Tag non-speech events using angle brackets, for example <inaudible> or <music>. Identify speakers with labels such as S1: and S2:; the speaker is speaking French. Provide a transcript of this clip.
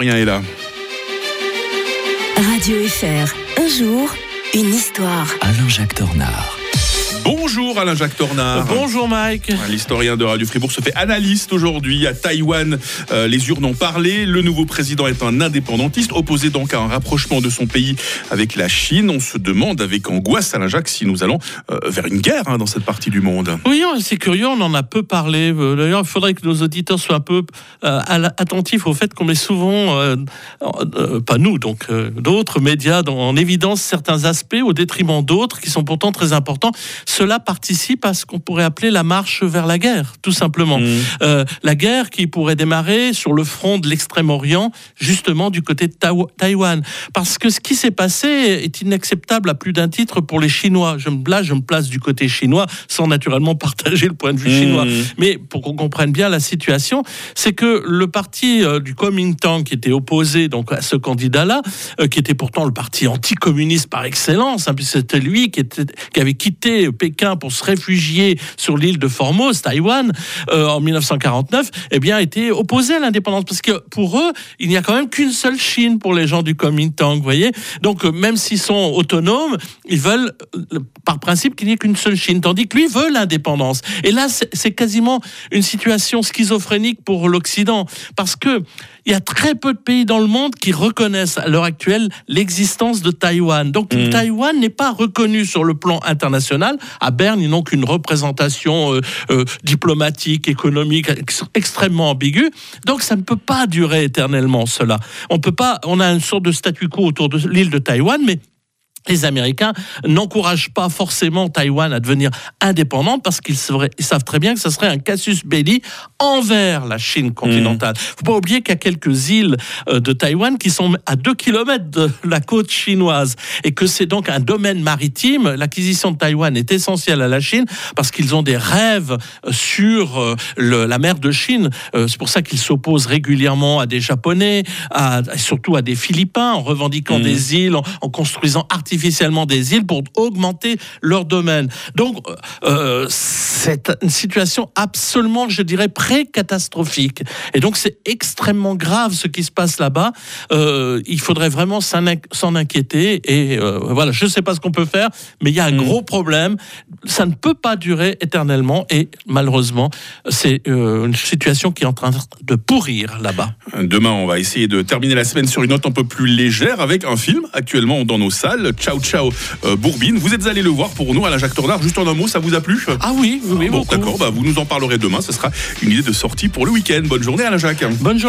S1: Rien est là.
S2: Radio FR, un jour, une histoire.
S3: Alain-Jacques Tornard.
S1: Bonjour Alain-Jacques Tornard.
S4: Bonjour Mike.
S1: L'historien de Radio Fribourg se fait analyste aujourd'hui à Taïwan. Euh, les urnes ont parlé. Le nouveau président est un indépendantiste, opposé donc à un rapprochement de son pays avec la Chine. On se demande avec angoisse, Alain-Jacques, si nous allons euh, vers une guerre hein, dans cette partie du monde.
S4: Oui, c'est curieux, on en a peu parlé. Euh, D'ailleurs, il faudrait que nos auditeurs soient un peu euh, attentifs au fait qu'on met souvent, pas nous, donc d'autres médias, en évidence certains aspects au détriment d'autres qui sont pourtant très importants. Cela participe à ce qu'on pourrait appeler la marche vers la guerre, tout simplement.
S1: Mmh.
S4: Euh, la guerre qui pourrait démarrer sur le front de l'extrême-orient, justement du côté de Taï- Taïwan. Parce que ce qui s'est passé est inacceptable à plus d'un titre pour les Chinois. Je me, là, je me place du côté chinois, sans naturellement <laughs> partager le point de vue
S1: Mmh.
S4: chinois. Mais pour qu'on comprenne bien la situation, c'est que le parti euh, du Kuomintang qui était opposé donc à ce candidat-là, euh, qui était pourtant le parti anticommuniste par excellence, hein, puisque c'était lui qui, était, qui avait quitté Pékin pour se réfugier sur l'île de Formose, Taïwan, euh, en 1949, eh bien, était opposé à l'indépendance. Parce que pour eux, il n'y a quand même qu'une seule Chine pour les gens du Kuomintang, vous voyez. Donc, euh, même s'ils sont autonomes, ils veulent, euh, par principe, qu'il n'y ait qu'une seule Chine. Tandis que lui veut l'indépendance. Et là, c'est quasiment une situation schizophrénique pour l'Occident. Parce que il y a très peu de pays dans le monde qui reconnaissent à l'heure actuelle l'existence de Taïwan. Donc
S1: Mhm.
S4: Taïwan n'est pas reconnu sur le plan international. À Berne, ils n'ont qu'une représentation euh, euh, diplomatique, économique ex- extrêmement ambiguë. Donc ça ne peut pas durer éternellement cela. On peut pas. On a une sorte de statu quo autour de l'île de Taïwan, mais les Américains n'encouragent pas forcément Taïwan à devenir indépendante parce qu'ils savent, très bien que ce serait un casus belli envers la Chine continentale. faut pas oublier qu'il y a quelques îles euh, de Taïwan qui sont à 2 km de la côte chinoise et que c'est donc un domaine maritime. L'acquisition de Taïwan est essentielle à la Chine parce qu'ils ont des rêves euh, sur euh, le- la mer de Chine. C'est pour ça qu'ils s'opposent régulièrement à des Japonais, à, surtout à des Philippins, en revendiquant
S1: Mhm.
S4: des îles, en, en construisant artificiellement des îles pour augmenter leur domaine. Donc, euh, c'est une situation absolument, je dirais, pré-catastrophique. Et donc, c'est extrêmement grave ce qui se passe là-bas. Euh, il faudrait vraiment s'en inqui- s'en inquiéter. Et euh, voilà, je ne sais pas ce qu'on peut faire, mais il y a un
S1: Mhm.
S4: gros problème. Ça ne peut pas durer éternellement. Et malheureusement, c'est euh, une situation qui est en train de pourrir là-bas.
S1: Demain, on va essayer de terminer la semaine sur une note un peu plus légère avec un film actuellement dans nos salles, Ciao Ciao euh, Bourbine. Vous êtes allé le voir pour nous, Alain-Jacques Tornard. Juste en un mot, ça vous a plu?
S4: Ah oui, oui, oui,
S1: Bon,
S4: beaucoup.
S1: d'accord, bah, vous nous en parlerez demain. Ce sera une idée de sortie pour le week-end. Bonne journée, Alain-Jacques.
S4: Bonne journée.